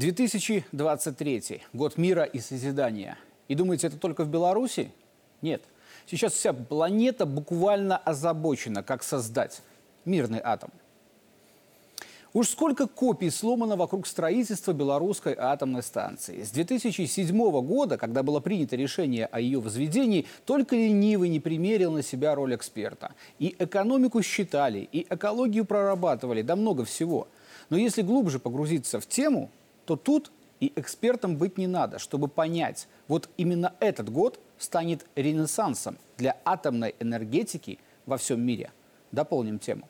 2023. Год мира и созидания. И думаете, это только в Беларуси? Нет. Сейчас вся планета буквально озабочена, как создать мирный атом. Уж сколько копий сломано вокруг строительства белорусской атомной станции. С 2007 года, когда было принято решение о ее возведении, только ленивый не примерил на себя роль эксперта. И экономику считали, и экологию прорабатывали, да много всего. Но если глубже погрузиться в тему, то тут и экспертом быть не надо, чтобы понять, вот именно этот год станет ренессансом для атомной энергетики во всем мире. Дополним тему.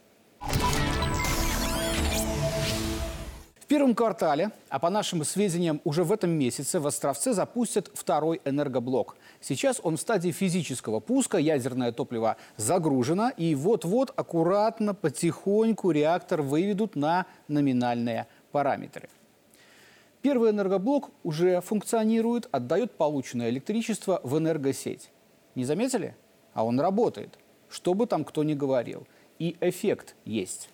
первом квартале, а по нашим сведениям уже в этом месяце, в Островце запустят второй энергоблок. Сейчас он в стадии физического пуска, ядерное топливо загружено, и вот-вот аккуратно, потихоньку реактор выведут на номинальные параметры. Первый энергоблок уже функционирует, отдает полученное электричество в энергосеть. Не заметили? А он работает, что бы там кто ни говорил. И эффект есть.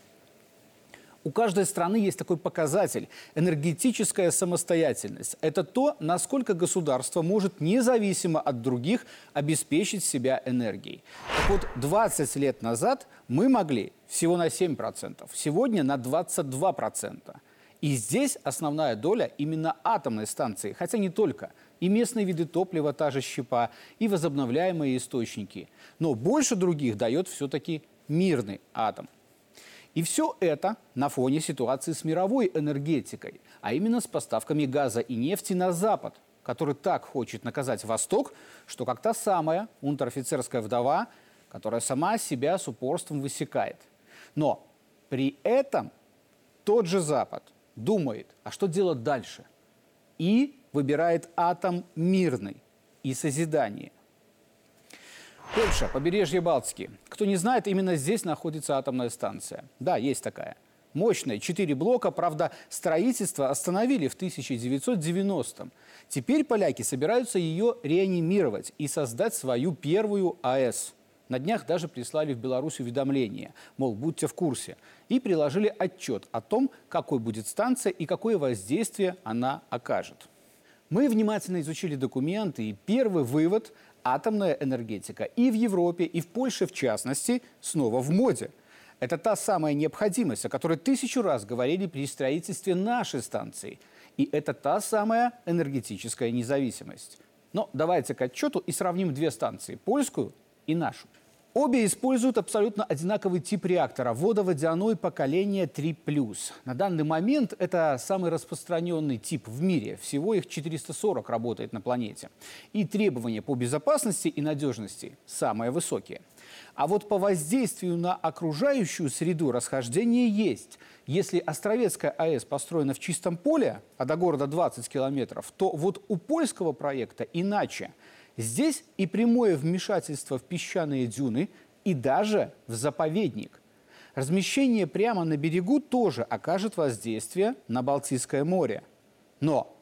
У каждой страны есть такой показатель – энергетическая самостоятельность. Это то, насколько государство может независимо от других обеспечить себя энергией. Так вот, 20 лет назад мы могли всего на 7%, сегодня на 22%. И здесь основная доля именно атомной станции, хотя не только. И местные виды топлива, та же щепа, и возобновляемые источники. Но больше других дает все-таки мирный атом. И все это на фоне ситуации с мировой энергетикой, а именно с поставками газа и нефти на Запад, который так хочет наказать Восток, что как та самая унтер-офицерская вдова, которая сама себя с упорством высекает. Но при этом тот же Запад думает, а что делать дальше? И выбирает атом мирный и созидание. Польша, побережье Балтики. Кто не знает, именно здесь находится атомная станция. Да, есть такая. Мощная, четыре блока, правда, строительство остановили в 1990-м. Теперь поляки собираются ее реанимировать и создать свою первую АЭС. На днях даже прислали в Беларусь уведомление, мол, будьте в курсе, и приложили отчет о том, какой будет станция и какое воздействие она окажет. Мы внимательно изучили документы, и первый вывод – атомная энергетика и в Европе, и в Польше в частности, снова в моде. Это та самая необходимость, о которой тысячу раз говорили при строительстве нашей станции. И это та самая энергетическая независимость. Но давайте к отчету и сравним две станции – польскую и нашу. Обе используют абсолютно одинаковый тип реактора – водоводяной поколения 3+. На данный момент это самый распространенный тип в мире. Всего их 440 работает на планете. И требования по безопасности и надежности самые высокие. А вот по воздействию на окружающую среду расхождение есть. Если Островецкая АЭС построена в чистом поле, а до города 20 километров, то вот у польского проекта иначе – Здесь и прямое вмешательство в песчаные дюны, и даже в заповедник. Размещение прямо на берегу тоже окажет воздействие на Балтийское море. Но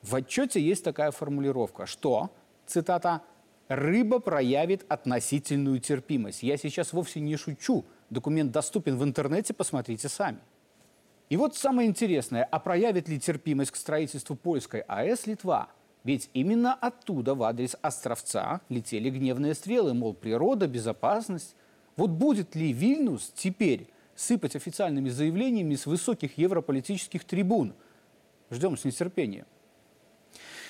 в отчете есть такая формулировка, что, цитата, «рыба проявит относительную терпимость». Я сейчас вовсе не шучу. Документ доступен в интернете, посмотрите сами. И вот самое интересное, а проявит ли терпимость к строительству польской АЭС Литва – ведь именно оттуда в адрес Островца летели гневные стрелы, мол, природа, безопасность. Вот будет ли Вильнюс теперь сыпать официальными заявлениями с высоких европолитических трибун? Ждем с нетерпением.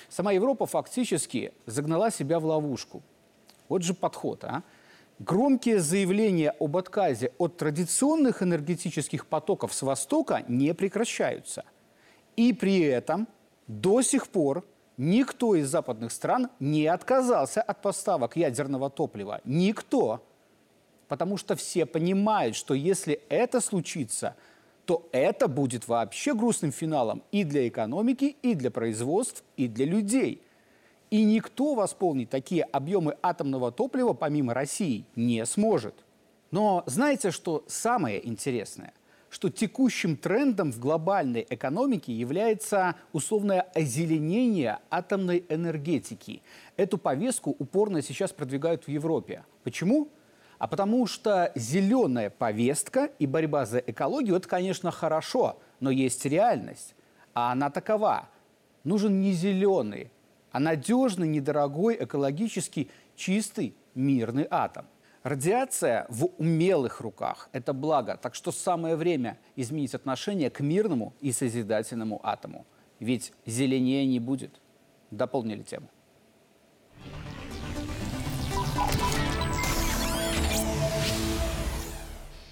Сама Европа фактически загнала себя в ловушку. Вот же подход, а? Громкие заявления об отказе от традиционных энергетических потоков с Востока не прекращаются. И при этом до сих пор Никто из западных стран не отказался от поставок ядерного топлива. Никто. Потому что все понимают, что если это случится, то это будет вообще грустным финалом и для экономики, и для производств, и для людей. И никто восполнить такие объемы атомного топлива, помимо России, не сможет. Но знаете, что самое интересное? Что текущим трендом в глобальной экономике является условное озеленение атомной энергетики. Эту повестку упорно сейчас продвигают в Европе. Почему? А потому что зеленая повестка и борьба за экологию – это, конечно, хорошо, но есть реальность. А она такова. Нужен не зеленый, а надежный, недорогой, экологически чистый мирный атом. Радиация в умелых руках – это благо, так что самое время изменить отношение к мирному и созидательному атому. Ведь зеленее не будет. Дополнили тему.